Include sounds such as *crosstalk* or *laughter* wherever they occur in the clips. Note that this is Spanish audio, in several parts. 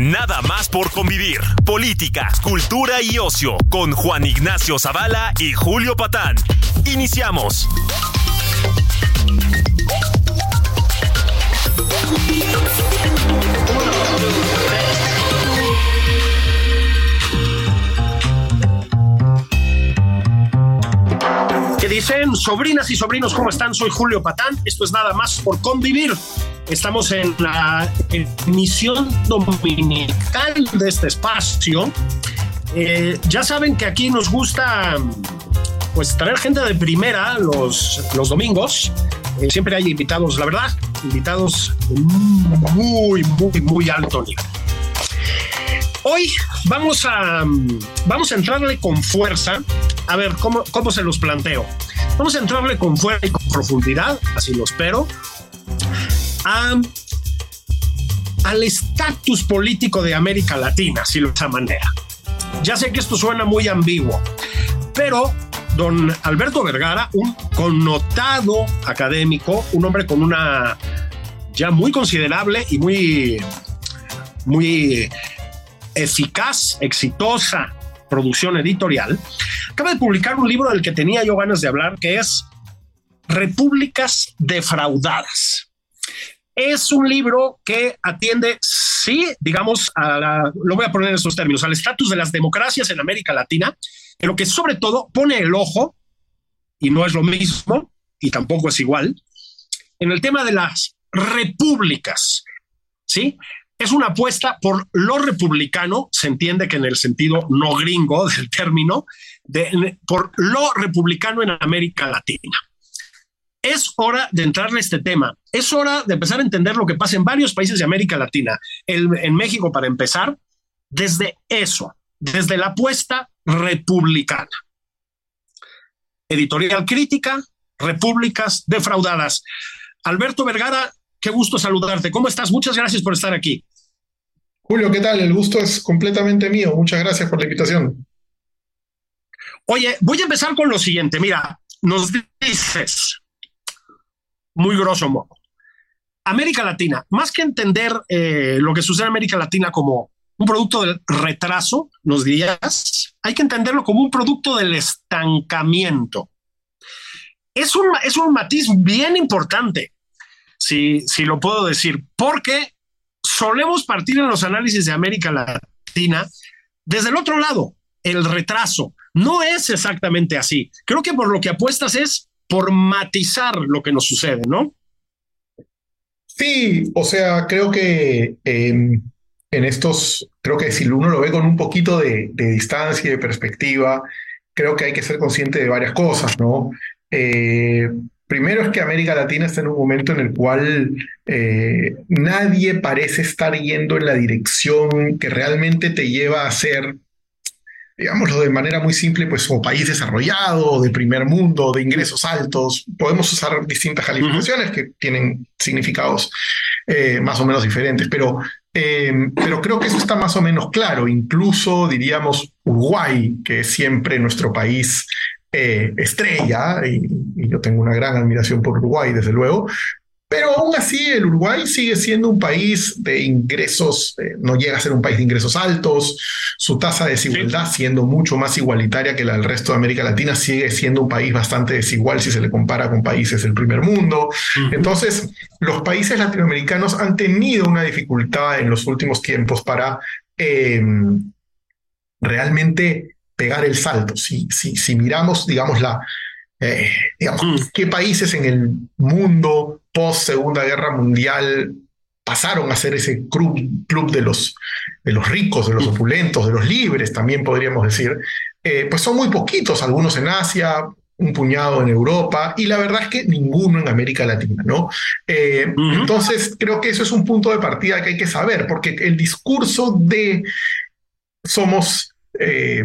Nada más por convivir. Política, cultura y ocio con Juan Ignacio Zavala y Julio Patán. Iniciamos. ¿Qué dicen? Sobrinas y sobrinos, ¿cómo están? Soy Julio Patán. Esto es nada más por convivir. Estamos en la emisión dominical de este espacio. Eh, ya saben que aquí nos gusta pues traer gente de primera los, los domingos. Eh, siempre hay invitados, la verdad, invitados de muy, muy, muy alto nivel. Hoy vamos a, vamos a entrarle con fuerza. A ver, ¿cómo, ¿cómo se los planteo? Vamos a entrarle con fuerza y con profundidad, así lo espero, a, al estatus político de América Latina, si lo de esa manera. Ya sé que esto suena muy ambiguo, pero don Alberto Vergara, un connotado académico, un hombre con una ya muy considerable y muy, muy eficaz, exitosa producción editorial, acaba de publicar un libro del que tenía yo ganas de hablar, que es Repúblicas defraudadas. Es un libro que atiende, sí, digamos, a la, lo voy a poner en estos términos, al estatus de las democracias en América Latina, pero que sobre todo pone el ojo, y no es lo mismo, y tampoco es igual, en el tema de las repúblicas, ¿sí? Es una apuesta por lo republicano, se entiende que en el sentido no gringo del término, de, por lo republicano en América Latina. Es hora de entrarle a este tema. Es hora de empezar a entender lo que pasa en varios países de América Latina. El, en México, para empezar, desde eso, desde la apuesta republicana. Editorial crítica, repúblicas defraudadas. Alberto Vergara, qué gusto saludarte. ¿Cómo estás? Muchas gracias por estar aquí. Julio, ¿qué tal? El gusto es completamente mío. Muchas gracias por la invitación. Oye, voy a empezar con lo siguiente. Mira, nos dices, muy grosso modo, América Latina, más que entender eh, lo que sucede en América Latina como un producto del retraso, nos dirías, hay que entenderlo como un producto del estancamiento. Es un, es un matiz bien importante, si, si lo puedo decir, porque solemos partir en los análisis de América Latina desde el otro lado, el retraso. No es exactamente así. Creo que por lo que apuestas es por matizar lo que nos sucede, ¿no? Sí, o sea, creo que eh, en estos, creo que si uno lo ve con un poquito de, de, distancia y de perspectiva, creo que hay que ser consciente de varias cosas, ¿no? Eh, primero es que América Latina está en un momento en el cual eh, nadie parece estar yendo en la dirección que realmente te lleva a ser digámoslo de manera muy simple, pues como país desarrollado, de primer mundo, de ingresos altos. Podemos usar distintas calificaciones que tienen significados eh, más o menos diferentes, pero, eh, pero creo que eso está más o menos claro. Incluso diríamos Uruguay, que es siempre nuestro país eh, estrella, y, y, yo tengo una gran admiración por Uruguay, desde luego, pero aún así, el Uruguay sigue siendo un país de ingresos, eh, no llega a ser un país de ingresos altos, su tasa de desigualdad sí. siendo mucho más igualitaria que la del resto de América Latina, sigue siendo un país bastante desigual si se le compara con países del primer mundo. Uh -huh. Entonces, los países latinoamericanos han tenido una dificultad en los últimos tiempos para eh, realmente pegar el salto. Si, si, si miramos, digamos, la, eh, digamos, mm. qué países en el mundo post Segunda Guerra Mundial pasaron a ser ese club, club de, los, de los ricos, de los opulentos, de los libres, también podríamos decir, eh, pues son muy poquitos, algunos en Asia, un puñado en Europa y la verdad es que ninguno en América Latina, ¿no? Eh, entonces, creo que eso es un punto de partida que hay que saber, porque el discurso de somos eh,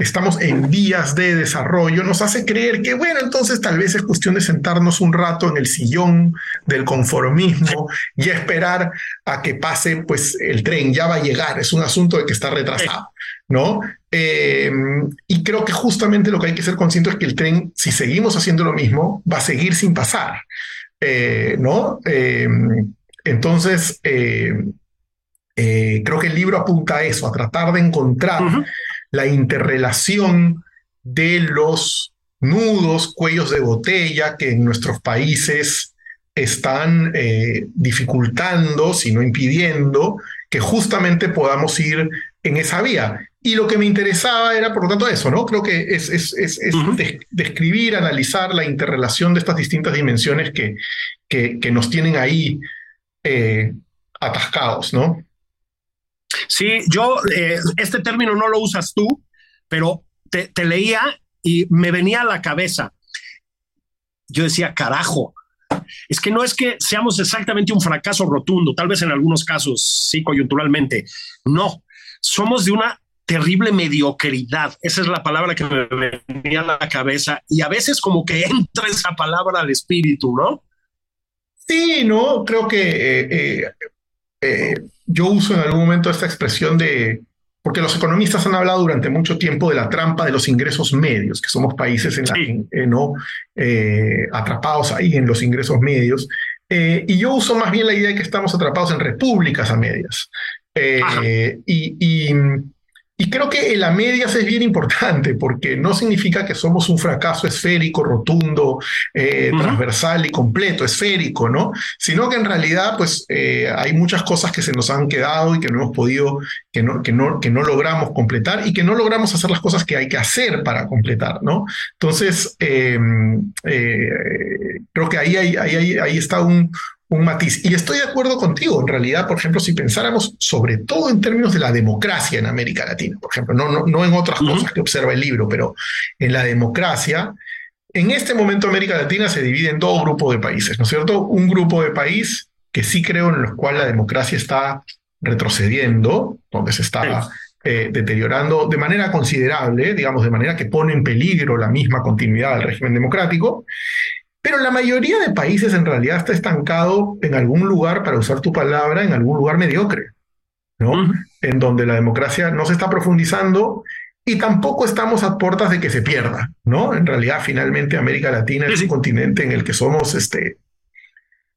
estamos en vías de desarrollo, nos hace creer que, bueno, entonces tal vez es cuestión de sentarnos un rato en el sillón del conformismo y esperar a que pase, pues el tren ya va a llegar, es un asunto de que está retrasado, ¿no? Eh, y creo que justamente lo que hay que ser consciente es que el tren, si seguimos haciendo lo mismo, va a seguir sin pasar, eh, ¿no? Eh, entonces, creo que el libro apunta a eso, a tratar de encontrar la interrelación de los nudos, cuellos de botella que en nuestros países están eh, dificultando, si no impidiendo, que justamente podamos ir en esa vía. Y lo que me interesaba era, por lo tanto, eso, ¿no? Creo que es, es, describir, analizar la interrelación de estas distintas dimensiones que, que, que nos tienen ahí eh, atascados, ¿no? Sí, yo, eh, este término no lo usas tú, pero te, leía y me venía a la cabeza. Yo decía, carajo, es que no es que seamos exactamente un fracaso rotundo, tal vez en algunos casos sí coyunturalmente, no, somos de una terrible mediocridad, esa es la palabra que me venía a la cabeza y a veces como que *laughs* entra esa palabra al espíritu, ¿no? Sí, no, creo que eh, eh, yo uso en algún momento esta expresión de, porque los economistas han hablado durante mucho tiempo de la trampa de los ingresos medios, que somos países en la, no eh, atrapados ahí en los ingresos medios. Eh, y yo uso más bien la idea de que estamos atrapados en repúblicas a medias. y, y creo que en la medias es bien importante porque no significa que somos un fracaso esférico, rotundo, eh, transversal y completo, esférico, ¿no? Sino que en realidad, pues, eh, hay muchas cosas que se nos han quedado y que no hemos podido, que no, que no, que no logramos completar y que no logramos hacer las cosas que hay que hacer para completar, ¿no? Entonces, em, eh, creo que ahí, ahí, ahí, ahí está un, un matiz. Y estoy de acuerdo contigo, en realidad, por ejemplo, si pensáramos sobre todo en términos de la democracia en América Latina, por ejemplo, no, no, no en otras cosas que observa el libro, pero en la democracia, en este momento América Latina se divide en dos grupos de países, ¿no es cierto? Un grupo de país que sí creo en los cual la democracia está retrocediendo, donde se está eh, deteriorando de manera considerable, digamos, de manera que pone en peligro la misma continuidad del régimen democrático, pero la mayoría de países en realidad está estancado en algún lugar, para usar tu palabra, en algún lugar mediocre, ¿no? En donde la democracia no se está profundizando y tampoco estamos a puertas de que se pierda, ¿no? En realidad, finalmente, América Latina es un continente en el que somos, este,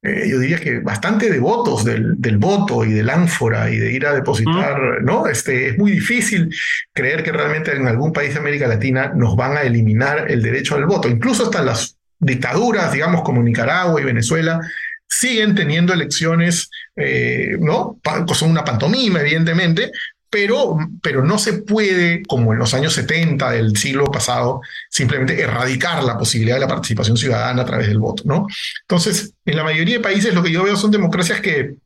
eh, yo diría que bastante devotos del, del, voto y del ánfora y de ir a depositar, ¿no? Este, es muy difícil creer que realmente en algún país de América Latina nos van a eliminar el derecho al voto. Incluso hasta las dictaduras, digamos, como Nicaragua y Venezuela, siguen teniendo elecciones, eh, ¿no? Son una pantomima, evidentemente, pero, pero no se puede, como en los años 70 del siglo pasado, simplemente erradicar la posibilidad de la participación ciudadana a través del voto, ¿no? Entonces, en la mayoría de países lo que yo veo son democracias que,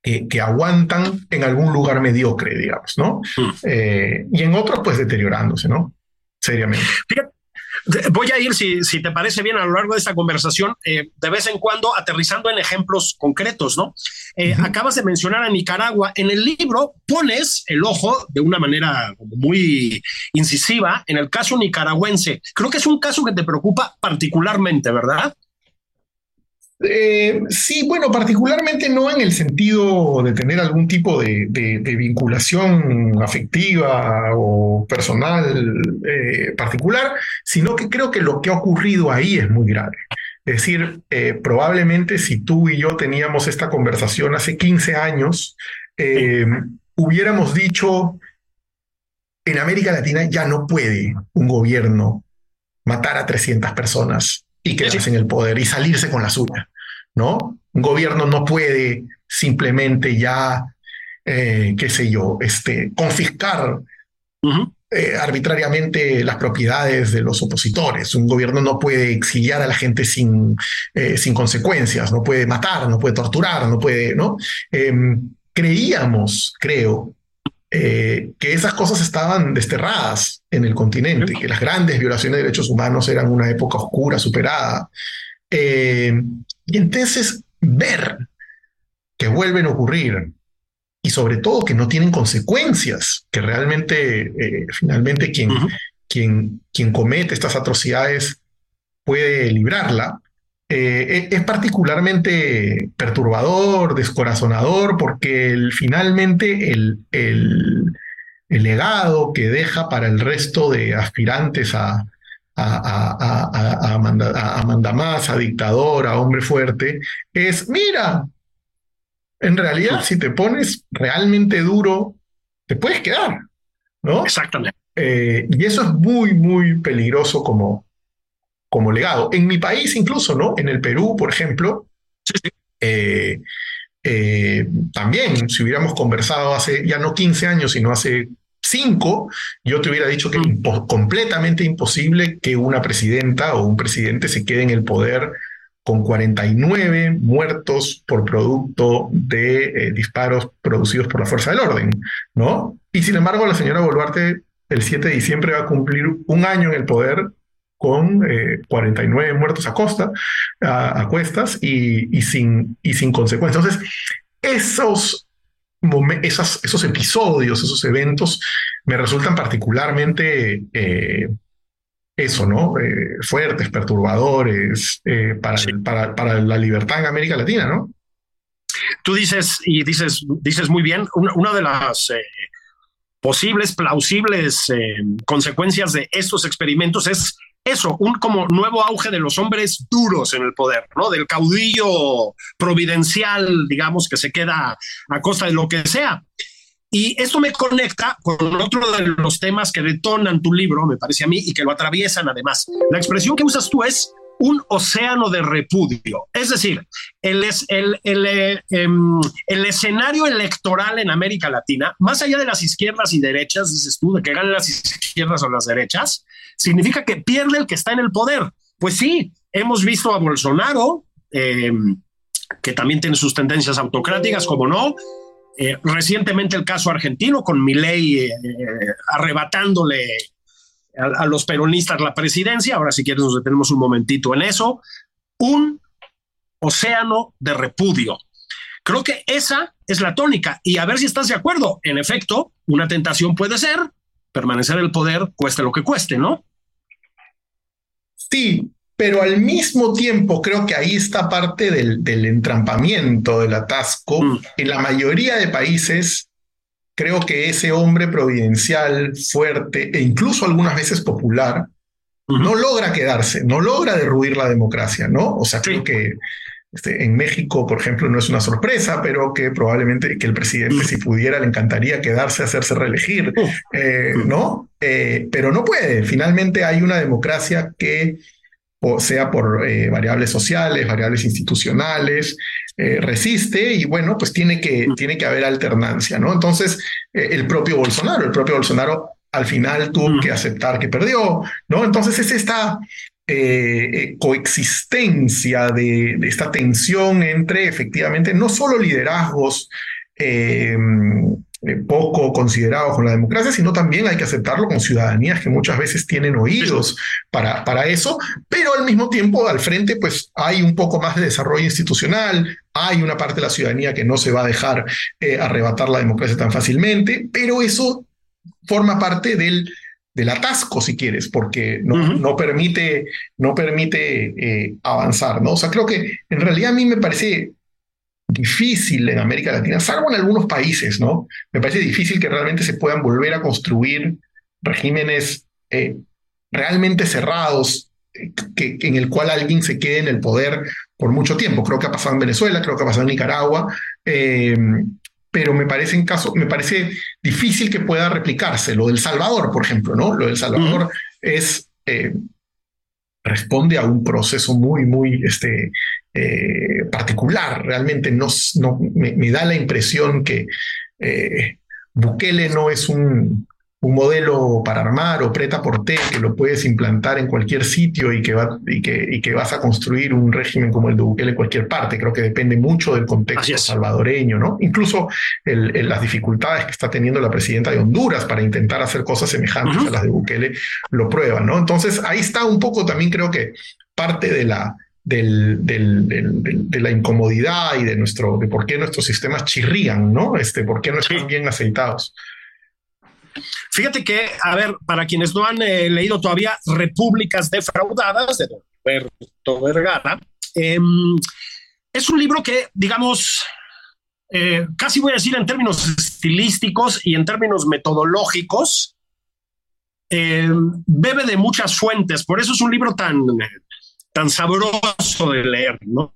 que, aguantan en algún lugar mediocre, digamos, ¿no? Mm. Eh, y en otros, pues deteriorándose, ¿no? Seriamente. Voy a ir, si, si, te parece bien, a lo largo de esta conversación, eh, de vez en cuando aterrizando en ejemplos concretos, ¿no? Eh, acabas de mencionar a Nicaragua. En el libro pones el ojo de una manera muy incisiva en el caso nicaragüense. Creo que es un caso que te preocupa particularmente, ¿verdad? Eh, sí, bueno, particularmente no en el sentido de tener algún tipo de, vinculación afectiva o personal eh, particular, sino que creo que lo que ha ocurrido ahí es muy grave. Es decir, eh, probablemente si tú y yo teníamos esta conversación hace 15 años, hubiéramos dicho, en América Latina ya no puede un gobierno matar a 300 personas y quedarse en el poder y salirse con la suya, ¿no? Un gobierno no puede simplemente ya, eh, qué sé yo, este, confiscar eh, arbitrariamente las propiedades de los opositores. Un gobierno no puede exiliar a la gente sin, eh, sin consecuencias, no puede matar, no puede torturar, no puede, ¿no? Em, creíamos, creo, eh, que esas cosas estaban desterradas en el continente, que las grandes violaciones de derechos humanos eran una época oscura, superada. Eh, y entonces ver que vuelven a ocurrir y sobre todo que no tienen consecuencias, que realmente eh, finalmente quien, quien, quien comete estas atrocidades puede librarla, eh, es particularmente perturbador, descorazonador, porque finalmente el, el, legado que deja para el resto de aspirantes a, a, a, a, manda, más, a dictador, a hombre fuerte, es, mira, en realidad si te pones realmente duro, te puedes quedar, ¿no? Exactamente. Eh, y eso es muy, muy peligroso como, como legado. En mi país incluso, ¿no? En el Perú, por ejemplo, eh, eh, también si hubiéramos conversado hace ya no 15 años, sino hace 5, yo te hubiera dicho que es mm. completamente imposible que una presidenta o un presidente se quede en el poder con 49 muertos por producto de eh, disparos producidos por la fuerza del orden, ¿no? Y sin embargo, la señora Boluarte el 7 de diciembre va a cumplir un año en el poder con 49 eh, muertos a costa, a, cuestas y, sin, y sin consecuencias. Entonces, esos, esos, esos episodios, esos eventos me resultan particularmente eh, eso, ¿no? Eh, fuertes, perturbadores para, para, para, la libertad en América Latina, ¿no? Tú dices, y dices, dices muy bien, una, de las posibles, plausibles consecuencias de estos experimentos es eso, un como nuevo auge de los hombres duros en el poder, ¿no? Del caudillo providencial, digamos, que se queda a costa de lo que sea. Y esto me conecta con otro de los temas que detonan tu libro, me parece a mí, y que lo atraviesan además. La expresión que usas tú es un océano de repudio. Es decir, el, el, el, eh, em, el, escenario electoral en América Latina, más allá de las izquierdas y derechas, dices tú, de que ganen las izquierdas o las derechas, significa que pierde el que está en el poder. Pues sí, hemos visto a Bolsonaro, em, que también tiene sus tendencias autocráticas, como no. Eh, recientemente el caso argentino con Milei eh, arrebatándole a, los peronistas la presidencia. Ahora, si quieres, nos detenemos un momentito en eso. Un océano de repudio. Creo que esa es la tónica. Y a ver si estás de acuerdo. En efecto, una tentación puede ser permanecer el poder, cueste lo que cueste, ¿no? Sí, pero al mismo tiempo creo que ahí está parte del, del entrampamiento, del atasco. Mm. En la mayoría de países creo que ese hombre providencial, fuerte e incluso algunas veces popular, no logra quedarse, no logra derruir la democracia, ¿no? O sea, creo que este, en México, por ejemplo, no es una sorpresa, pero que probablemente que el presidente, si pudiera, le encantaría quedarse, hacerse reelegir, *laughs* eh, ¿no? Eh, pero no puede. Finalmente hay una democracia que o sea por eh, variables sociales, variables institucionales, resiste y bueno, pues tiene que, tiene que haber alternancia, ¿no? Entonces, el propio Bolsonaro, el propio Bolsonaro al final tuvo que aceptar que perdió, ¿no? Entonces es esta coexistencia de, esta tensión entre efectivamente no solo liderazgos eh, poco considerados con la democracia, sino también hay que aceptarlo con ciudadanías que muchas veces tienen oídos para, para eso, pero al mismo tiempo al frente pues hay un poco más de desarrollo institucional, hay una parte de la ciudadanía que no se va a dejar eh, arrebatar la democracia tan fácilmente, pero eso forma parte del, del atasco, si quieres, porque no, no permite, no permite eh, avanzar, ¿no? O sea, creo que en realidad a mí me parece difícil en América Latina, salvo en algunos países, ¿no? Me parece difícil que realmente se puedan volver a construir regímenes eh, realmente cerrados, eh, que, en el cual alguien se quede en el poder por mucho tiempo. Creo que ha pasado en Venezuela, creo que ha pasado en Nicaragua, pero me parece, en caso, me parece difícil que pueda replicarse. Lo del Salvador, por ejemplo, ¿no? Lo del Salvador es responde a un proceso muy, muy este, eh, particular. Realmente no, no me, da la impresión que eh, Bukele no es un, un modelo para armar o preta por té que lo puedes implantar en cualquier sitio y que, va, y, que, y que vas a construir un régimen como el de Bukele en cualquier parte. Creo que depende mucho del contexto salvadoreño, ¿no? Incluso el, las dificultades que está teniendo la presidenta de Honduras para intentar hacer cosas semejantes a las de Bukele lo prueban, ¿no? Entonces ahí está un poco también creo que parte de la, del, de la incomodidad y de nuestro de por qué nuestros sistemas chirrían, ¿no? Este, por qué no están bien aceitados. Fíjate que, a ver, para quienes no han eh, leído todavía Repúblicas defraudadas de Roberto Vergara, em, es un libro que, digamos, eh, casi voy a decir en términos estilísticos y en términos metodológicos, em, bebe de muchas fuentes, por eso es un libro tan, tan sabroso de leer, ¿no?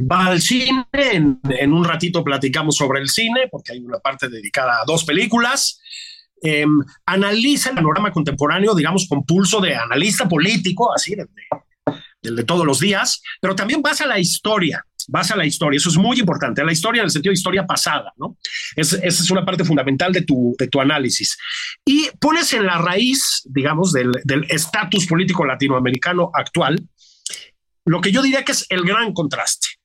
Va al cine, en, un ratito platicamos sobre el cine, porque hay una parte dedicada a dos películas. Em, analiza el panorama contemporáneo, digamos, con pulso de analista político, así, de, de, todos los días, pero también vas a la historia, vas a la historia, eso es muy importante, a la historia en el sentido de historia pasada, ¿no? esa es una parte fundamental de tu, de tu análisis. Y pones en la raíz, digamos, del estatus político latinoamericano actual, lo que yo diría que es el gran contraste.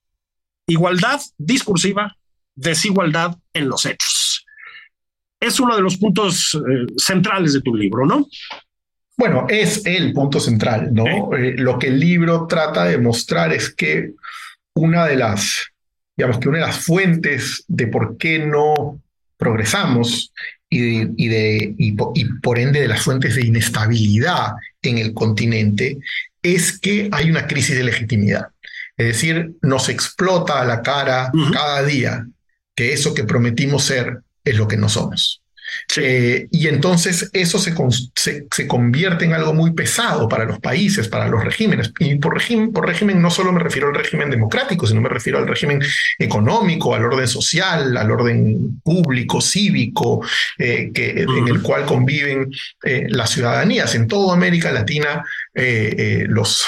Igualdad discursiva, desigualdad en los hechos. Es uno de los puntos eh, centrales de tu libro, ¿no? Bueno, es el punto central, ¿no? Eh, lo que el libro trata de mostrar es que una de las, digamos que una de las fuentes de por qué no progresamos y, de, y, por ende de las fuentes de inestabilidad en el continente es que hay una crisis de legitimidad. Es decir, nos explota a la cara cada día que eso que prometimos ser es lo que no somos. Eh, y entonces eso se, se, convierte en algo muy pesado para los países, para los regímenes. Y por régimen, por régimen no solo me refiero al régimen democrático, sino me refiero al régimen económico, al orden social, al orden público, cívico, eh, que, en el cual conviven eh, las ciudadanías. En toda América Latina, los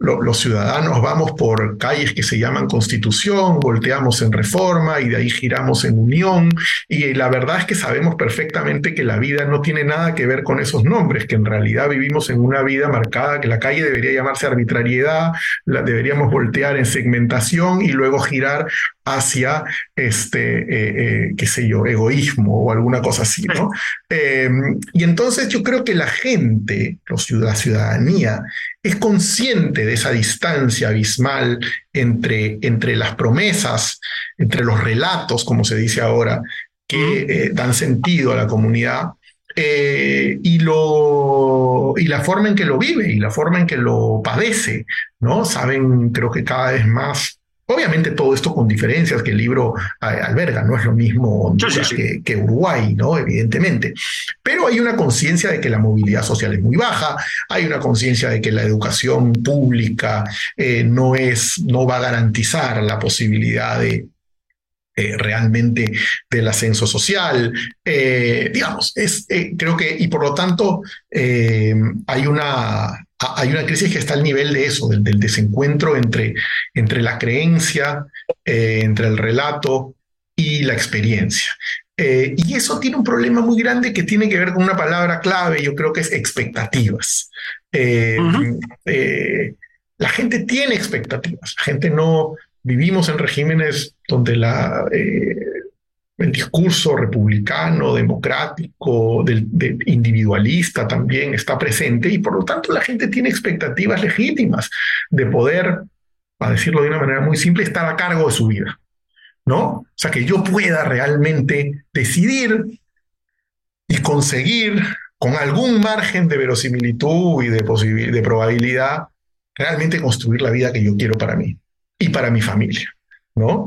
los ciudadanos vamos por calles que se llaman Constitución, volteamos en Reforma y de ahí giramos en Unión. Y la verdad es que sabemos perfectamente que la vida no tiene nada que ver con esos nombres, que en realidad vivimos en una vida marcada, que la calle debería llamarse arbitrariedad, la deberíamos voltear en segmentación y luego girar hacia este, eh, eh, qué sé yo, egoísmo o alguna cosa así, ¿no? Em, y entonces yo creo que la gente, los, la ciudadanía, es consciente de esa distancia abismal entre, entre las promesas, entre los relatos, como se dice ahora, que eh, dan sentido a la comunidad y, lo, y la forma en que lo vive y la forma en que lo padece, ¿no? Saben, creo que cada vez más Obviamente todo esto con diferencias que el libro eh, alberga, no es lo mismo Que, Uruguay, ¿no? Evidentemente. Pero hay una conciencia de que la movilidad social es muy baja, hay una conciencia de que la educación pública eh, no, es, no va a garantizar la posibilidad de, eh, realmente del ascenso social. digamos, es, creo que, y por lo tanto, hay una hay una crisis que está al nivel de eso, del, desencuentro entre, entre la creencia, eh, entre el relato y la experiencia. Eh, y eso tiene un problema muy grande que tiene que ver con una palabra clave, yo creo que es expectativas. Eh, la gente tiene expectativas, la gente no vivimos en regímenes donde la, el discurso republicano, democrático, individualista también está presente y por lo tanto la gente tiene expectativas legítimas de poder, para decirlo de una manera muy simple, estar a cargo de su vida, ¿no? O sea, que yo pueda realmente decidir y conseguir con algún margen de verosimilitud y de probabilidad realmente construir la vida que yo quiero para mí y para mi familia, ¿no?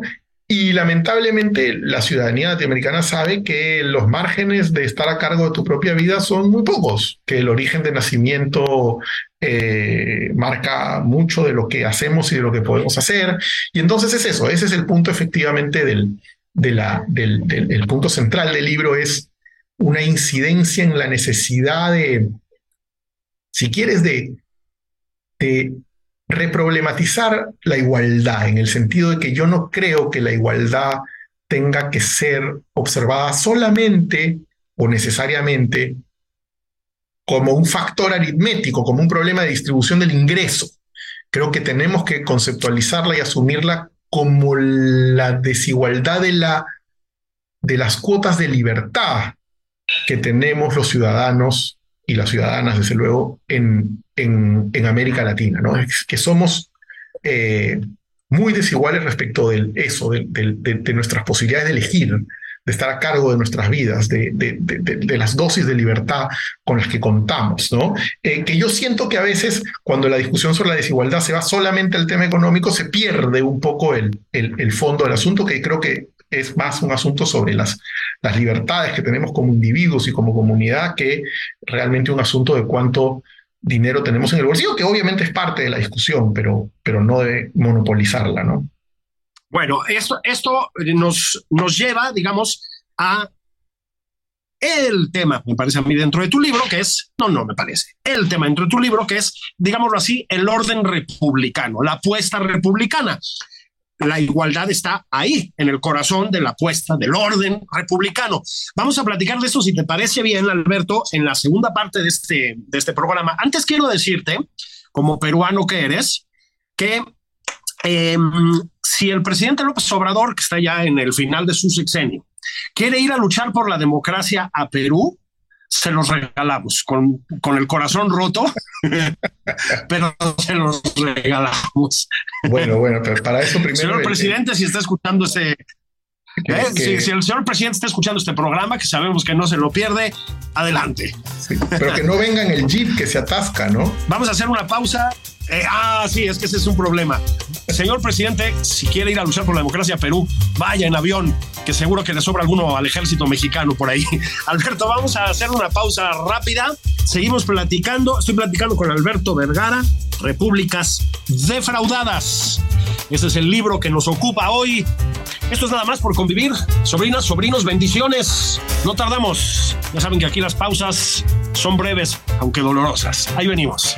Y lamentablemente la ciudadanía latinoamericana sabe que los márgenes de estar a cargo de tu propia vida son muy pocos, que el origen de nacimiento eh, marca mucho de lo que hacemos y de lo que podemos hacer. Y entonces es eso, ese es el punto efectivamente del, del, el punto central del libro, es una incidencia en la necesidad de, si quieres, de, de reproblematizar la igualdad, en el sentido de que yo no creo que la igualdad tenga que ser observada solamente o necesariamente como un factor aritmético, como un problema de distribución del ingreso. Creo que tenemos que conceptualizarla y asumirla como la desigualdad de, la, de las cuotas de libertad que tenemos los ciudadanos y las ciudadanas, desde luego, en, en, América Latina, ¿no? Es que somos eh, muy desiguales respecto de eso, de, de, nuestras posibilidades de elegir, de estar a cargo de nuestras vidas, de, de, las dosis de libertad con las que contamos, ¿no? Eh, que yo siento que a veces cuando la discusión sobre la desigualdad se va solamente al tema económico, se pierde un poco el, el, el fondo del asunto, que creo que es más un asunto sobre las, las libertades que tenemos como individuos y como comunidad que realmente un asunto de cuánto dinero tenemos en el bolsillo, que obviamente es parte de la discusión, pero, pero no de monopolizarla, ¿no? Bueno, esto, esto nos, nos lleva, digamos, a el tema, me parece a mí, dentro de tu libro, que es, no, no me parece, el tema dentro de tu libro, que es, digámoslo así, el orden republicano, la apuesta republicana. La igualdad está ahí, en el corazón de la apuesta del orden republicano. Vamos a platicar de eso, si te parece bien, Alberto, en la segunda parte de este, de este programa. Antes quiero decirte, como peruano que eres, que Em, si el presidente López Obrador, que está ya en el final de su sexenio, quiere ir a luchar por la democracia a Perú, se los regalamos con, con el corazón roto, *laughs* pero se los regalamos. Bueno, bueno, pero para eso primero. Señor presidente, si está escuchando ese, ¿Eh? Si, el señor presidente está escuchando este programa, que sabemos que no se lo pierde, adelante. pero que no venga en el jeep que se atasca, ¿no? Vamos a hacer una pausa eh, ah, sí, es que ese es un problema. Señor presidente, si quiere ir a luchar por la democracia a Perú, vaya en avión, que seguro que le sobra alguno al ejército mexicano por ahí. *laughs* Alberto, vamos a hacer una pausa rápida. Seguimos platicando. Estoy platicando con Alberto Vergara, Repúblicas Defraudadas. Ese es el libro que nos ocupa hoy. Esto es nada más por convivir. Sobrinas, sobrinos, bendiciones. No tardamos. Ya saben que aquí las pausas son breves, aunque dolorosas. Ahí venimos.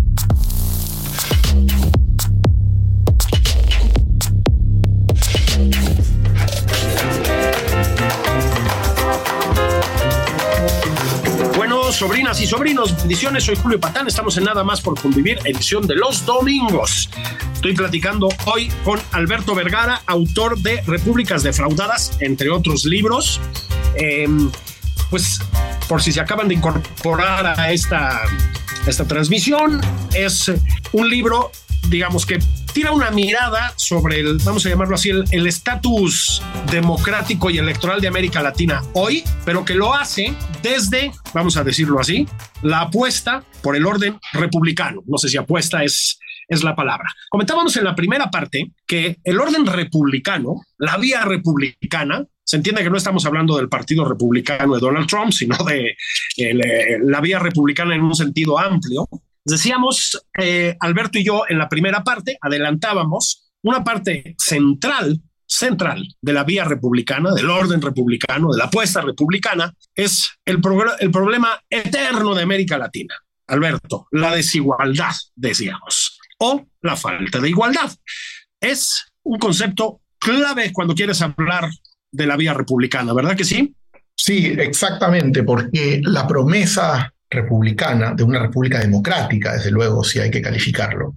Sobrinas y sobrinos, bendiciones. Soy Julio Patán. Estamos en Nada más por convivir, edición de los domingos. Estoy platicando hoy con Alberto Vergara, autor de Repúblicas Defraudadas, entre otros libros. Em, pues, por si se acaban de incorporar a esta, esta transmisión, es un libro, digamos que tira una mirada sobre el, vamos a llamarlo así, el estatus democrático y electoral de América Latina hoy, pero que lo hace desde, vamos a decirlo así, la apuesta por el orden republicano. No sé si apuesta es, es la palabra. Comentábamos en la primera parte que el orden republicano, la vía republicana, se entiende que no estamos hablando del Partido Republicano de Donald Trump, sino de eh, la vía republicana en un sentido amplio, Decíamos, eh, Alberto y yo, en la primera parte, adelantábamos una parte central, central de la vía republicana, del orden republicano, de la apuesta republicana, es el, el problema eterno de América Latina. Alberto, la desigualdad, decíamos, o la falta de igualdad. Es un concepto clave cuando quieres hablar de la vía republicana, ¿verdad que sí? Sí, exactamente, porque la promesa republicana, de una república democrática, desde luego, si hay que calificarlo,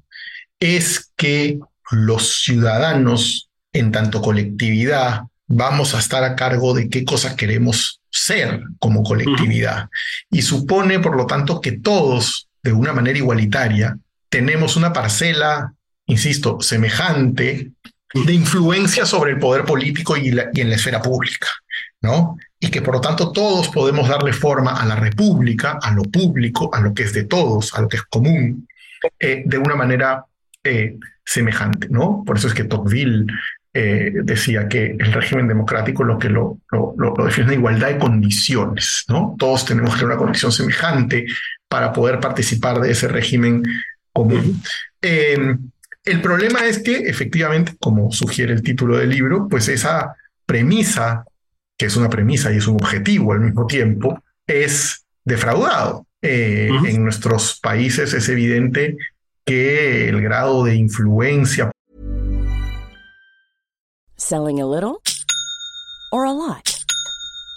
es que los ciudadanos, en tanto colectividad, vamos a estar a cargo de qué cosas queremos ser como colectividad. Y supone, por lo tanto, que todos, de una manera igualitaria, tenemos una parcela, insisto, semejante de influencia sobre el poder político y, y en la esfera pública, ¿no? y que por lo tanto todos podemos darle forma a la república, a lo público, a lo que es de todos, a lo que es común, eh, de una manera eh, semejante, ¿no? Por eso es que Tocqueville eh, decía que el régimen democrático lo que lo, lo, lo, define es igualdad de condiciones, ¿no? Todos tenemos que tener una condición semejante para poder participar de ese régimen común. Eh, el problema es que efectivamente, como sugiere el título del libro, pues esa premisa, que es una premisa y es un objetivo al mismo tiempo, es defraudado. Eh, en nuestros países es evidente que el grado de influencia. Selling a little or a lot.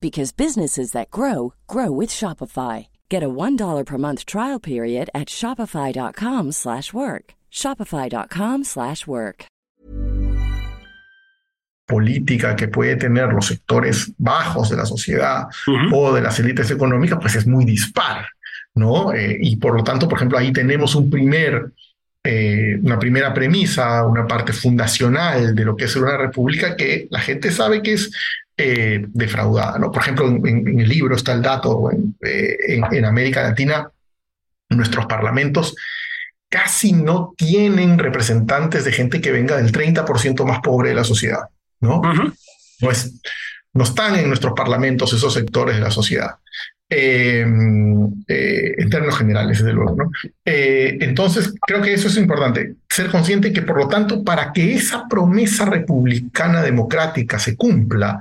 because businesses that grow grow with Shopify. Get a $1 per month trial period at shopify.com/work. shopify.com/work. política que puede tener los sectores bajos de la sociedad o de las élites económicas, pues es muy dispar, ¿no? Eh, y por lo tanto, por ejemplo, ahí tenemos un primer, eh, una primera premisa, una parte fundacional de lo que es una república que la gente sabe que es eh, defraudada, ¿no? Por ejemplo, en, el libro está el dato, en América Latina, nuestros parlamentos casi no tienen representantes de gente que venga del 30% más pobre de la sociedad. ¿no? pues, no están en nuestros parlamentos esos sectores de la sociedad. Em, eh, en términos generales, desde luego. ¿no? Eh, entonces, creo que eso es importante, ser consciente que, por lo tanto, para que esa promesa republicana democrática se cumpla,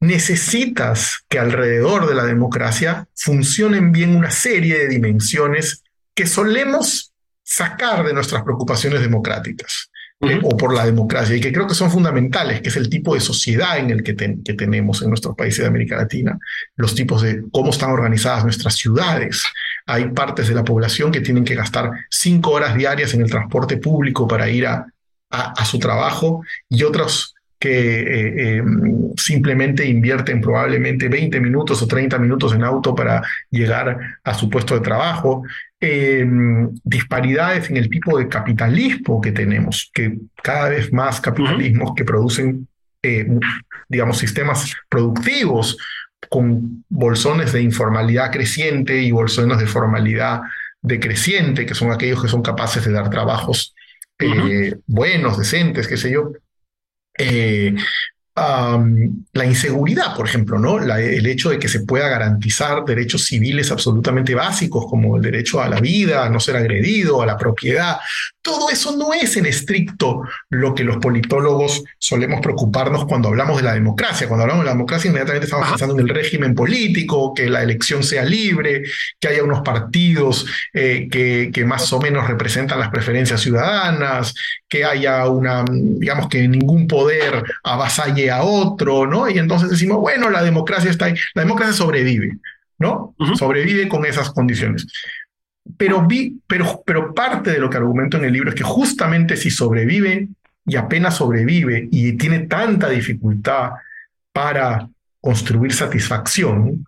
necesitas que alrededor de la democracia funcionen bien una serie de dimensiones que solemos sacar de nuestras preocupaciones democráticas. Eh, o por la democracia y que creo que son fundamentales, que es el tipo de sociedad en el que, que, tenemos en nuestros países de América Latina, los tipos de cómo están organizadas nuestras ciudades. Hay partes de la población que tienen que gastar cinco horas diarias en el transporte público para ir a, a, su trabajo y otros que eh, em, simplemente invierten probablemente 20 minutos o 30 minutos en auto para llegar a su puesto de trabajo. Em, disparidades en el tipo de capitalismo que tenemos, que cada vez más capitalismos que producen, eh, digamos, sistemas productivos con bolsones de informalidad creciente y bolsones de formalidad decreciente, que son aquellos que son capaces de dar trabajos eh, buenos, decentes, qué sé yo. Eh, la inseguridad, por ejemplo, ¿no? el hecho de que se pueda garantizar derechos civiles absolutamente básicos como el derecho a la vida, a no ser agredido, a la propiedad. Todo eso no es en estricto lo que los politólogos solemos preocuparnos cuando hablamos de la democracia. Cuando hablamos de la democracia, inmediatamente estamos pensando en el régimen político, que la elección sea libre, que haya unos partidos eh, que, que más o menos representan las preferencias ciudadanas, que haya una, digamos que ningún poder avasalle a otro, ¿no? Y entonces decimos, bueno, la democracia está ahí, la democracia sobrevive, ¿no? Sobrevive con esas condiciones. Pero, vi, pero, pero parte de lo que argumento en el libro es que justamente si sobrevive y apenas sobrevive y tiene tanta dificultad para construir satisfacción,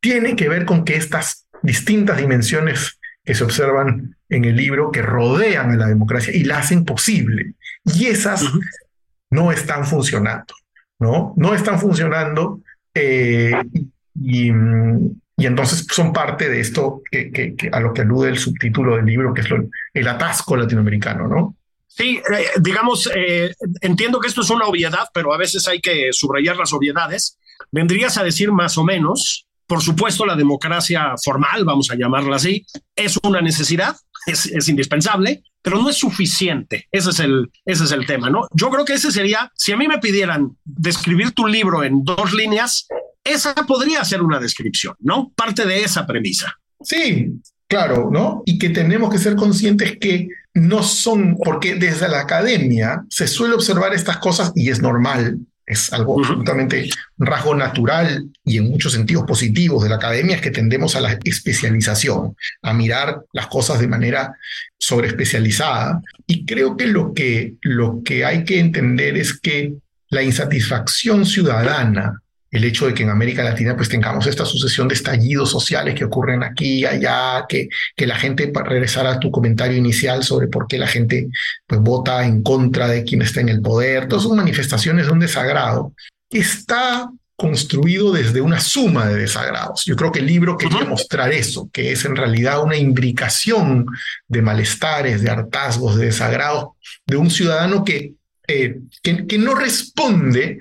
tiene que ver con que estas distintas dimensiones que se observan en el libro que rodean a la democracia y la hacen posible. Y esas no están funcionando, ¿no? No están funcionando eh, y, entonces son parte de esto que, a lo que alude el subtítulo del libro, que es el atasco latinoamericano, ¿no? Sí, eh, digamos, eh, entiendo que esto es una obviedad, pero a veces hay que subrayar las obviedades. Vendrías a decir más o menos, por supuesto, la democracia formal, vamos a llamarla así, es una necesidad, es, indispensable, pero no es suficiente. Ese es, el, ese es el tema, ¿no? Yo creo que ese sería, si a mí me pidieran describir tu libro en dos líneas, esa podría ser una descripción, ¿no? Parte de esa premisa. Sí, claro, ¿no? Y que tenemos que ser conscientes que no son, porque desde la academia se suele observar estas cosas y es normal, es algo absolutamente un rasgo natural y en muchos sentidos positivos de la academia, es que tendemos a la especialización, a mirar las cosas de manera sobreespecializada. Y creo que lo que, lo que hay que entender es que la insatisfacción ciudadana el hecho de que en América Latina pues tengamos esta sucesión de estallidos sociales que ocurren aquí y allá, que, que la gente, para regresar a tu comentario inicial sobre por qué la gente pues vota en contra de quien está en el poder, todas son manifestaciones de un desagrado, está construido desde una suma de desagrados. Yo creo que el libro quería mostrar eso, que es en realidad una imbricación de malestares, de hartazgos, de desagrados de un ciudadano que, eh, que, no responde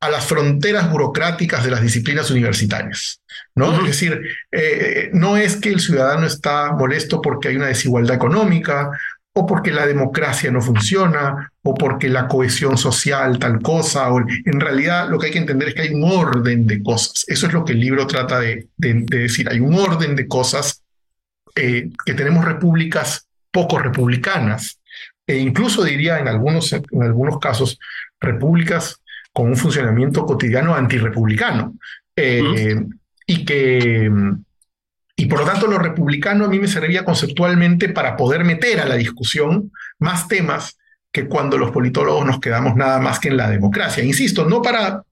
a las fronteras burocráticas de las disciplinas universitarias. ¿no? Es decir, eh, no es que el ciudadano está molesto porque hay una desigualdad económica o porque la democracia no funciona, o porque la cohesión social tal cosa, o en realidad lo que hay que entender es que hay un orden de cosas. Eso es lo que el libro trata de, decir. Hay un orden de cosas eh, que tenemos repúblicas poco republicanas, e incluso diría en algunos, en algunos casos repúblicas con un funcionamiento cotidiano antirrepublicano, eh, y que y por lo tanto, lo republicano a mí me serviría conceptualmente para poder meter a la discusión más temas que cuando los politólogos nos quedamos nada más que en la democracia. Insisto, no para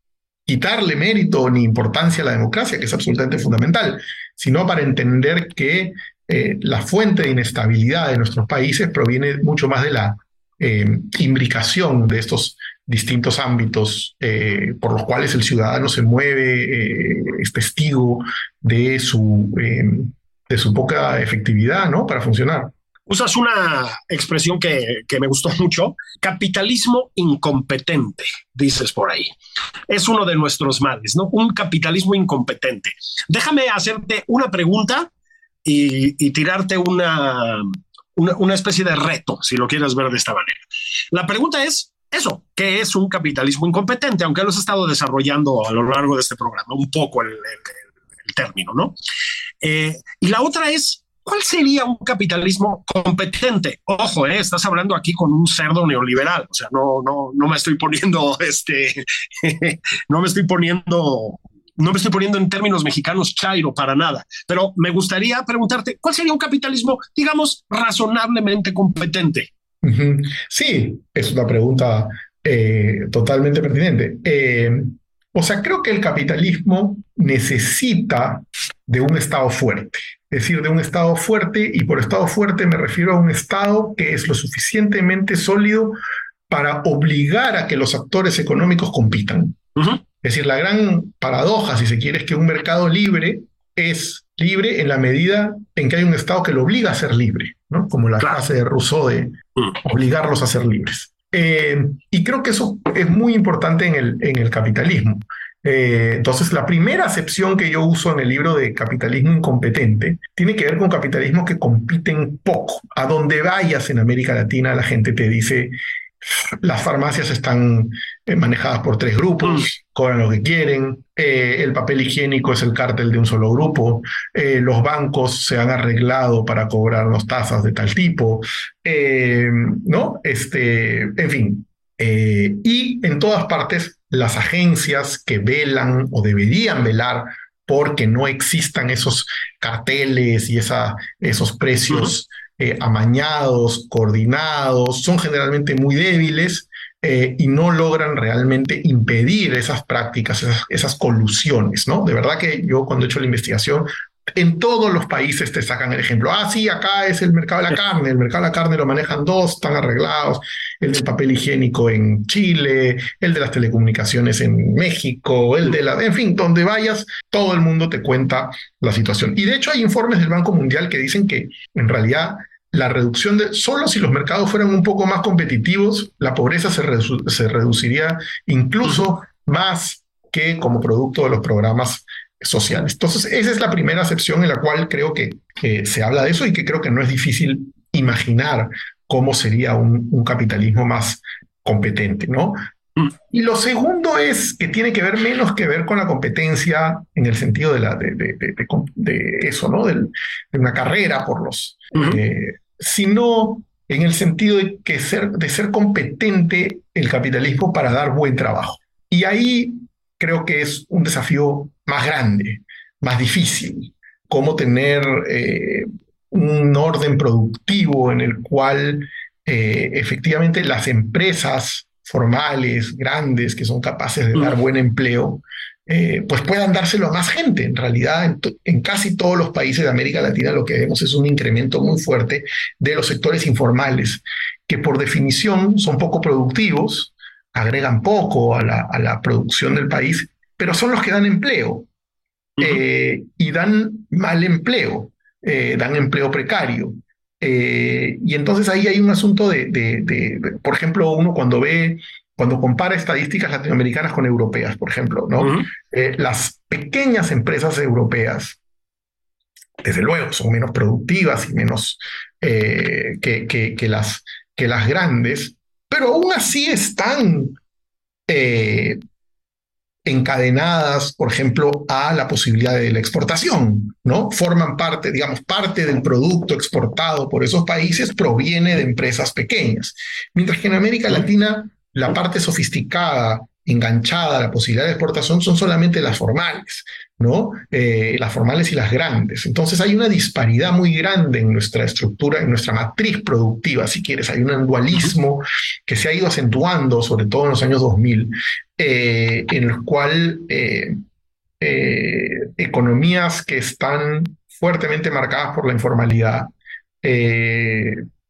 quitarle mérito ni importancia a la democracia, que es absolutamente fundamental, sino para entender que eh, la fuente de inestabilidad de nuestros países proviene mucho más de la eh, imbricación de estos distintos ámbitos eh, por los cuales el ciudadano se mueve, eh, es testigo de su, em, de su poca efectividad ¿no? para funcionar. Usas una expresión que, que, me gustó mucho, capitalismo incompetente, dices por ahí. Es uno de nuestros males, ¿no? Un capitalismo incompetente. Déjame hacerte una pregunta y, tirarte una, una, una especie de reto, si lo quieres ver de esta manera. La pregunta es, eso, que es un capitalismo incompetente, aunque lo has estado desarrollando a lo largo de este programa, un poco el, término, ¿no? Eh, y la otra es, ¿cuál sería un capitalismo competente? Ojo, eh, estás hablando aquí con un cerdo neoliberal, o sea, no, no, no me estoy poniendo, *laughs* este, *laughs* no me estoy poniendo no me estoy poniendo en términos mexicanos chairo para nada, pero me gustaría preguntarte, ¿cuál sería un capitalismo, digamos, razonablemente competente? Sí, es una pregunta eh, totalmente pertinente. Eh, o sea, creo que el capitalismo necesita de un Estado fuerte, es decir, de un Estado fuerte, y por Estado fuerte me refiero a un Estado que es lo suficientemente sólido para obligar a que los actores económicos compitan. Es decir, la gran paradoja, si se quiere, es que un mercado libre es libre en la medida en que hay un Estado que lo obliga a ser libre, ¿no? Como la frase de Rousseau de mm. obligarlos a ser libres. Eh, y creo que eso es muy importante en el, en el capitalismo. Eh, entonces, la primera acepción que yo uso en el libro de capitalismo incompetente tiene que ver con capitalismo que compiten poco. A donde vayas en América Latina, la gente te dice, las farmacias están eh, manejadas por tres grupos, mm. Cobran lo que quieren, eh, el papel higiénico es el cártel de un solo grupo, eh, los bancos se han arreglado para cobrarnos tasas de tal tipo, ¿no? Este, en fin. y en todas partes, las agencias que velan o deberían velar porque no existan esos carteles y esa, esos precios eh, amañados, coordinados, son generalmente muy débiles eh, y no logran realmente impedir esas prácticas, esas, colusiones, ¿no? De verdad que yo cuando he hecho la investigación, en todos los países te sacan el ejemplo. Ah, sí, acá es el mercado de la carne. El mercado de la carne lo manejan dos, están arreglados. El del papel higiénico en Chile, el de las telecomunicaciones en México, el de la... En fin, donde vayas, todo el mundo te cuenta la situación. Y de hecho hay informes del Banco Mundial que dicen que en realidad la reducción de, solo si los mercados fueran un poco más competitivos, la pobreza se, se reduciría incluso más que como producto de los programas sociales. Entonces, esa es la primera acepción en la cual creo que, que se habla de eso y que creo que no es difícil imaginar cómo sería un, un capitalismo más competente, ¿no? Y lo segundo es que tiene que ver menos que ver con la competencia en el sentido de, la, de, de, de eso, ¿no? de una carrera por los, sino en el sentido de, que ser, de ser competente el capitalismo para dar buen trabajo. Y ahí creo que es un desafío más grande, más difícil, cómo tener eh, un orden productivo en el cual eh, efectivamente las empresas formales, grandes, que son capaces de dar buen empleo, eh, pues puedan dárselo a más gente. En realidad, en, casi todos los países de América Latina lo que vemos es un incremento muy fuerte de los sectores informales, que por definición son poco productivos, agregan poco a la, a la producción del país, pero son los que dan empleo eh, y dan mal empleo, eh, dan empleo precario. y entonces ahí hay un asunto de, de, por ejemplo, uno cuando ve cuando compara estadísticas latinoamericanas con europeas, por ejemplo, ¿no? Eh, las pequeñas empresas europeas, desde luego, son menos productivas y menos eh, que, que, las, que las grandes, pero aún así están eh, encadenadas, por ejemplo, a la posibilidad de la exportación, ¿no? Forman parte, digamos, parte del producto exportado por esos países proviene de empresas pequeñas. Mientras que en América Latina la parte sofisticada, enganchada a la posibilidad de exportación son solamente las formales, ¿no? Eh, las formales y las grandes. Entonces hay una disparidad muy grande en nuestra estructura, en nuestra matriz productiva, si quieres. Hay un dualismo que se ha ido acentuando, sobre todo en los años 2000, eh, en el cual eh, economías que están fuertemente marcadas por la informalidad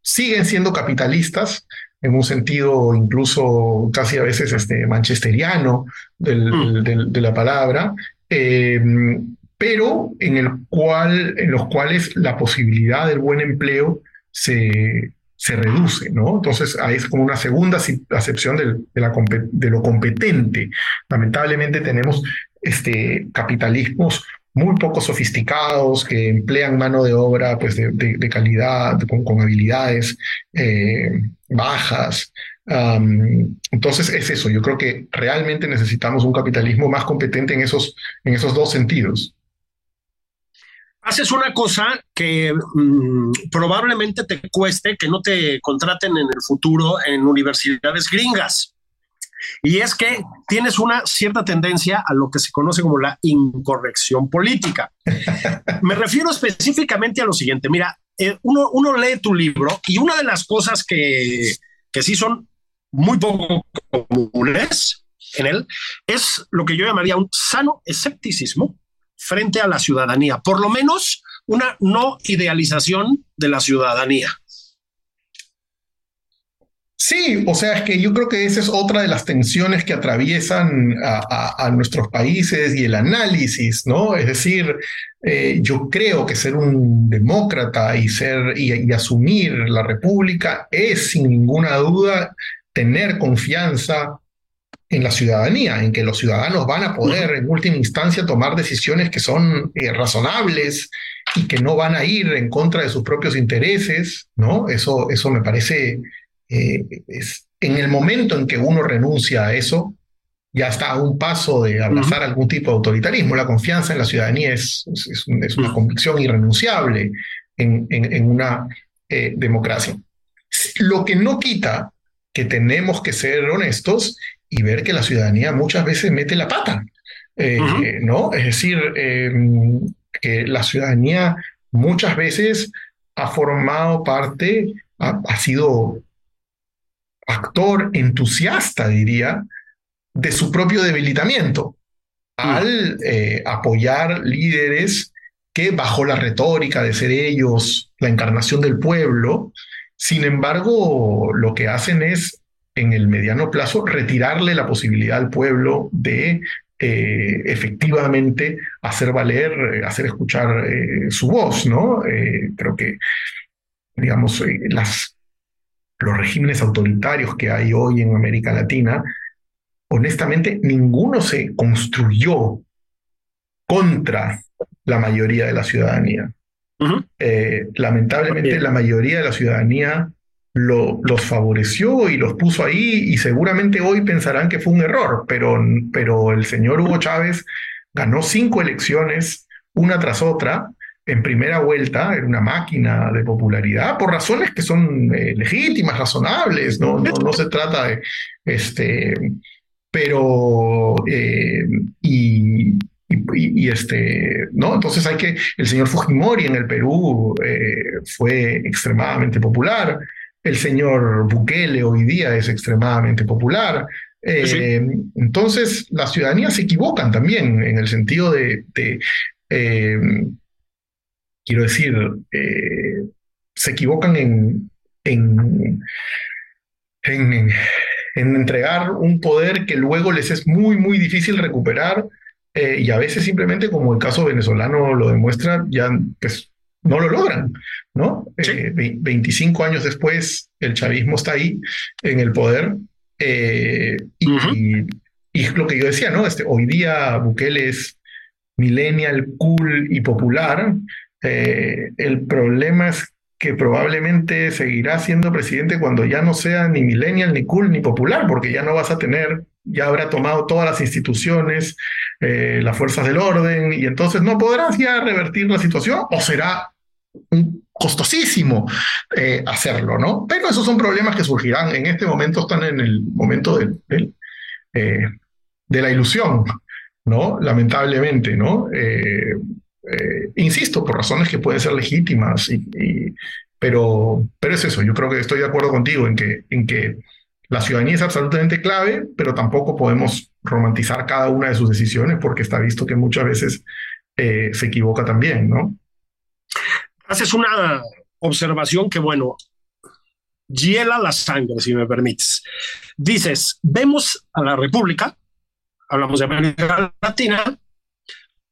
siguen siendo capitalistas, en un sentido incluso casi a veces este, manchesteriano mm. de la palabra, em, pero en, el cual, en los cuales la posibilidad del buen empleo se, se reduce, ¿no? Entonces ahí es como una segunda acepción de, la, de lo competente. Lamentablemente tenemos este, capitalismos muy poco sofisticados, que emplean mano de obra pues, de, calidad, con, habilidades eh, bajas. entonces es eso, yo creo que realmente necesitamos un capitalismo más competente en esos, en esos dos sentidos. Haces una cosa que mm, probablemente te cueste que no te contraten en el futuro en universidades gringas. Y es que tienes una cierta tendencia a lo que se conoce como la incorrección política. Me refiero específicamente a lo siguiente. Mira, eh, uno, uno, lee tu libro y una de las cosas que, que sí son muy poco comunes en él es lo que yo llamaría un sano escepticismo frente a la ciudadanía, por lo menos una no idealización de la ciudadanía. Sí, o sea, es que yo creo que esa es otra de las tensiones que atraviesan a, nuestros países y el análisis, ¿no? Es decir, eh, yo creo que ser un demócrata y ser y, asumir la república es sin ninguna duda tener confianza en la ciudadanía, en que los ciudadanos van a poder en última instancia tomar decisiones que son eh, razonables y que no van a ir en contra de sus propios intereses, ¿no? Eso, eso me parece eh, es, en el momento en que uno renuncia a eso, ya está a un paso de abrazar algún tipo de autoritarismo. La confianza en la ciudadanía es, es, una convicción irrenunciable en, en, una eh, democracia. Lo que no quita que tenemos que ser honestos y ver que la ciudadanía muchas veces mete la pata, eh, ¿no? Es decir, em, que la ciudadanía muchas veces ha formado parte, ha sido actor entusiasta, diría, de su propio debilitamiento al eh, apoyar líderes que bajo la retórica de ser ellos la encarnación del pueblo, sin embargo, lo que hacen es en el mediano plazo retirarle la posibilidad al pueblo de eh, efectivamente hacer valer, eh, hacer escuchar su voz, ¿no? creo que, digamos, las los regímenes autoritarios que hay hoy en América Latina, honestamente ninguno se construyó contra la mayoría de la ciudadanía. Eh, lamentablemente la mayoría de la ciudadanía lo, los favoreció y los puso ahí y seguramente hoy pensarán que fue un error, pero, pero el señor Hugo Chávez ganó cinco elecciones una tras otra en primera vuelta era una máquina de popularidad por razones que son eh, legítimas, razonables, ¿no? ¿no? se trata de este, pero eh, y, y, este, ¿no? Entonces hay que, el señor Fujimori en el Perú eh, fue extremadamente popular, el señor Bukele hoy día es extremadamente popular, Eh, entonces, las ciudadanías se equivocan también en el sentido de, eh, quiero decir, eh, se equivocan en, en, en, entregar un poder que luego les es muy, muy difícil recuperar y a veces simplemente, como el caso venezolano lo demuestra, ya pues no lo logran, ¿no? 25 años después, el chavismo está ahí en el poder eh, y, es lo que yo decía, ¿no? Este, hoy día Bukele es millennial, cool y popular. Eh, el problema es que probablemente seguirá siendo presidente cuando ya no sea ni millennial, ni cool, ni popular, porque ya no vas a tener, ya habrá tomado todas las instituciones, eh, las fuerzas del orden, y entonces no podrás ya revertir la situación, o será costosísimo eh, hacerlo, ¿no? Pero esos son problemas que surgirán. En este momento están en el momento eh, de la ilusión, ¿no? Lamentablemente, ¿no? Eh, insisto, por razones que pueden ser legítimas, y, pero, pero es eso. Yo creo que estoy de acuerdo contigo en que, en que la ciudadanía es absolutamente clave, pero tampoco podemos romantizar cada una de sus decisiones porque está visto que muchas veces se equivoca también, ¿no? haces una observación que, bueno, hiela la sangre, si me permites. Dices, vemos a la República, hablamos de América Latina,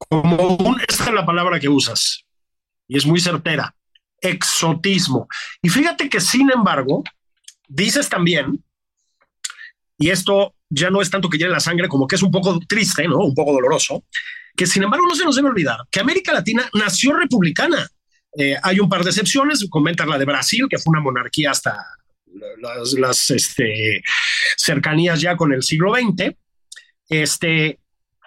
como un, esta es la palabra que usas, y es muy certera, exotismo. Y fíjate que, sin embargo, dices también, y esto ya no es tanto que hiele la sangre como que es un poco triste, ¿no? Un poco doloroso, que sin embargo no se nos debe olvidar que América Latina nació republicana. Eh, hay un par de excepciones, comentar la de Brasil, que fue una monarquía hasta las, este, cercanías ya con el siglo XX, este,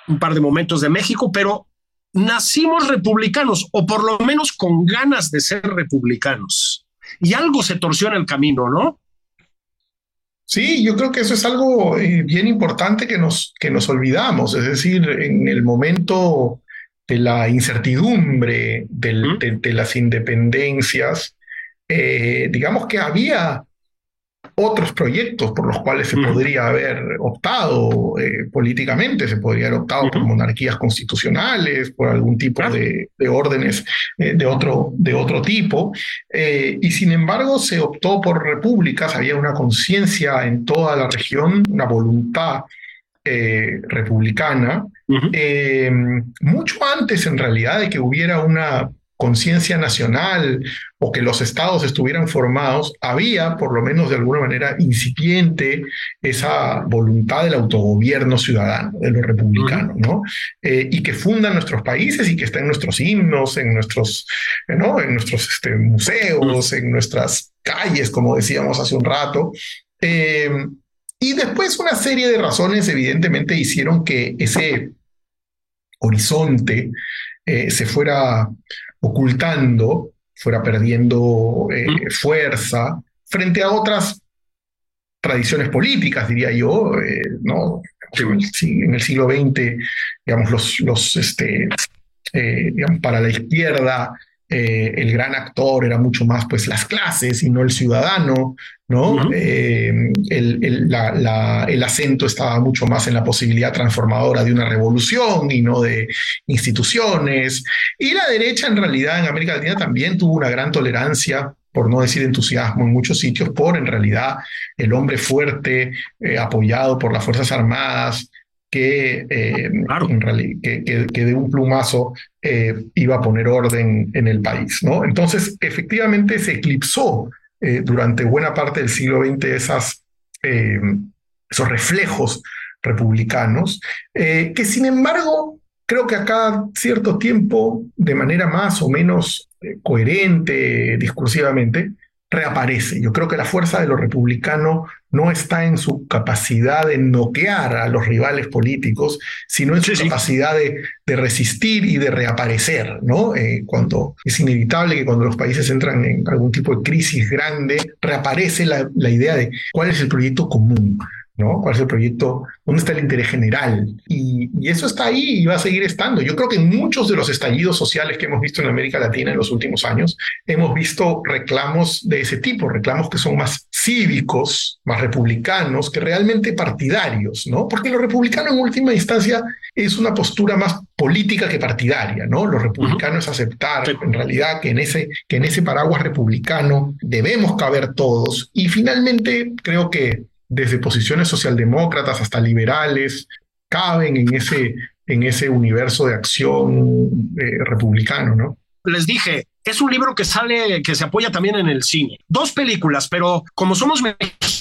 un par de momentos de México, pero nacimos republicanos, o por lo menos con ganas de ser republicanos. Y algo se torció en el camino, ¿no? Sí, yo creo que eso es algo eh, bien importante que nos, que nos olvidamos. Es decir, en el momento de la incertidumbre de, las independencias, eh, digamos que había otros proyectos por los cuales se podría haber optado eh, políticamente, se podría haber optado por monarquías constitucionales, por algún tipo de, órdenes eh, de, otro, de otro tipo, y sin embargo se optó por repúblicas, había una conciencia en toda la región, una voluntad eh, republicana, eh, mucho antes en realidad de que hubiera una conciencia nacional o que los estados estuvieran formados, había, por lo menos de alguna manera incipiente, esa voluntad del autogobierno ciudadano, de los republicanos, ¿no? Eh, y que funda nuestros países y que está en nuestros himnos, en nuestros, ¿no? en nuestros este, museos, en nuestras calles, como decíamos hace un rato. Y después una serie de razones evidentemente hicieron que ese horizonte eh, se fuera ocultando, fuera perdiendo eh, fuerza frente a otras tradiciones políticas, diría yo, eh, ¿no? En el siglo XX, digamos, los, los este, digamos, para la izquierda, eh, el gran actor era mucho más pues las clases y no el ciudadano, ¿no? Eh, el, acento estaba mucho más en la posibilidad transformadora de una revolución y no de instituciones. Y la derecha en realidad en América Latina también tuvo una gran tolerancia por no decir entusiasmo en muchos sitios, por en realidad el hombre fuerte, eh, apoyado por las Fuerzas Armadas, que, eh, que, de un plumazo eh, iba a poner orden en el país. ¿no? Entonces, efectivamente se eclipsó eh, durante buena parte del siglo XX esas, esos reflejos republicanos, que sin embargo, creo que a cada cierto tiempo, de manera más o menos coherente discursivamente, reaparece. Yo creo que la fuerza de lo republicano no está en su capacidad de noquear a los rivales políticos, sino en su capacidad de, resistir y de reaparecer, ¿no? Eh, cuando es inevitable que cuando los países entran en algún tipo de crisis grande, reaparece la, idea de cuál es el proyecto común. ¿No? ¿Cuál es el proyecto? ¿Dónde está el interés general? Y, y, eso está ahí y va a seguir estando. Yo creo que en muchos de los estallidos sociales que hemos visto en América Latina en los últimos años, hemos visto reclamos de ese tipo, reclamos que son más cívicos, más republicanos, que realmente partidarios, ¿no? Porque lo republicano en última instancia es una postura más política que partidaria, ¿no? Los republicanos es aceptar en realidad que en, ese, que en ese paraguas republicano debemos caber todos y finalmente creo que desde posiciones socialdemócratas hasta liberales, caben en ese, en ese universo de acción eh, republicano, ¿no? Les dije, es un libro que sale, que se apoya también en el cine. Dos películas, pero como somos mexicanos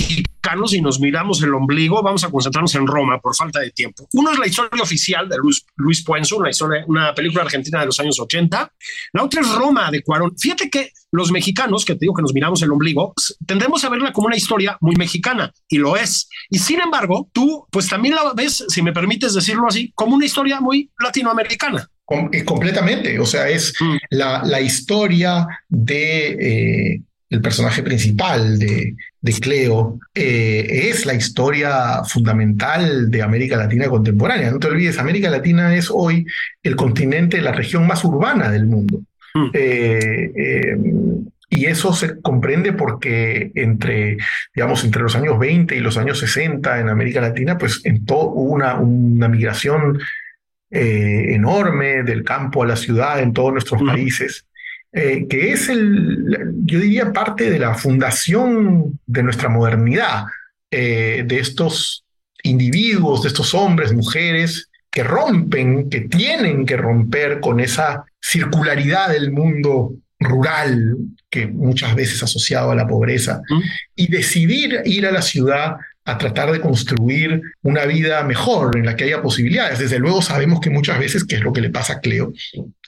y nos miramos el ombligo, vamos a concentrarnos en Roma por falta de tiempo. Uno es la historia oficial de Luis, Luis Puenzo, una, historia, una película argentina de los años 80. La otra es Roma de Cuarón. Fíjate que los mexicanos, que te digo que nos miramos el ombligo, tendemos a verla como una historia muy mexicana y lo es. Y sin embargo, tú pues también la ves, si me permites decirlo así, como una historia muy latinoamericana. Completamente, o sea, es mm. la, la, historia de eh, el personaje principal de, de Cleo, eh, es la historia fundamental de América Latina contemporánea. No te olvides, América Latina es hoy el continente, la región más urbana del mundo. Mm. Eh, y eso se comprende porque entre, digamos, entre los años 20 y los años 60 en América Latina, pues en todo una, una migración eh, enorme del campo a la ciudad en todos nuestros países, eh, que es, el, yo diría, parte de la fundación de nuestra modernidad, eh, de estos individuos, de estos hombres, mujeres, que rompen, que tienen que romper con esa circularidad del mundo rural, que muchas veces asociado a la pobreza, y decidir ir a la ciudad a tratar de construir una vida mejor en la que haya posibilidades. Desde luego sabemos que muchas veces, que es lo que le pasa a Cleo,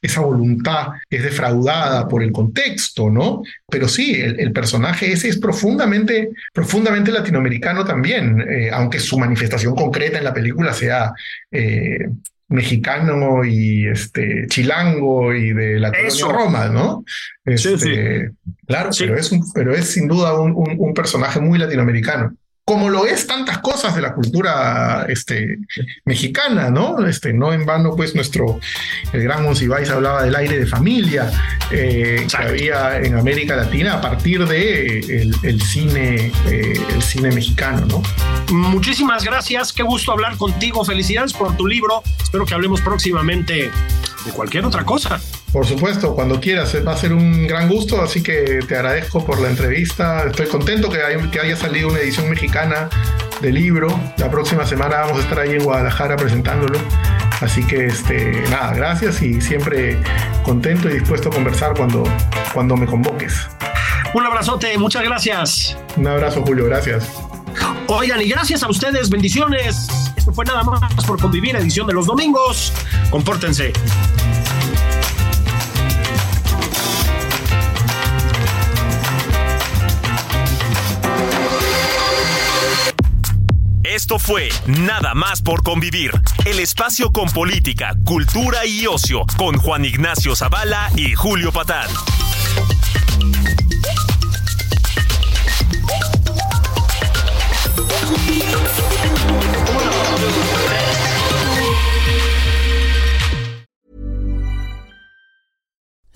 esa voluntad es defraudada por el contexto, ¿no? Pero sí, el, personaje ese es profundamente, profundamente latinoamericano también, eh, aunque su manifestación concreta en la película sea eh, mexicano y este chilango y de la colonia Roma, ¿no? sí, sí. Este, claro, Pero, es pero es sin duda un personaje muy latinoamericano como lo es tantas cosas de la cultura este, mexicana, ¿no? Este, no en vano, pues, nuestro, el gran Monsiváis hablaba del aire de familia eh, que había en América Latina a partir de el, cine, eh, el cine mexicano, ¿no? Muchísimas gracias, qué gusto hablar contigo, felicidades por tu libro, espero que hablemos próximamente de cualquier otra cosa. Por supuesto, cuando quieras, va a ser un gran gusto, así que te agradezco por la entrevista. Estoy contento que, haya salido una edición mexicana del libro. La próxima semana vamos a estar ahí en Guadalajara presentándolo. Así que este, nada, gracias y siempre contento y dispuesto a conversar cuando, cuando me convoques. Un abrazote, muchas gracias. Un abrazo, Julio, gracias. Oigan, y gracias a ustedes, bendiciones. Esto fue nada más por convivir, edición de los domingos. Compórtense. Esto fue Nada más por convivir, el espacio con política, cultura y ocio, con Juan Ignacio Zavala y Julio Patán.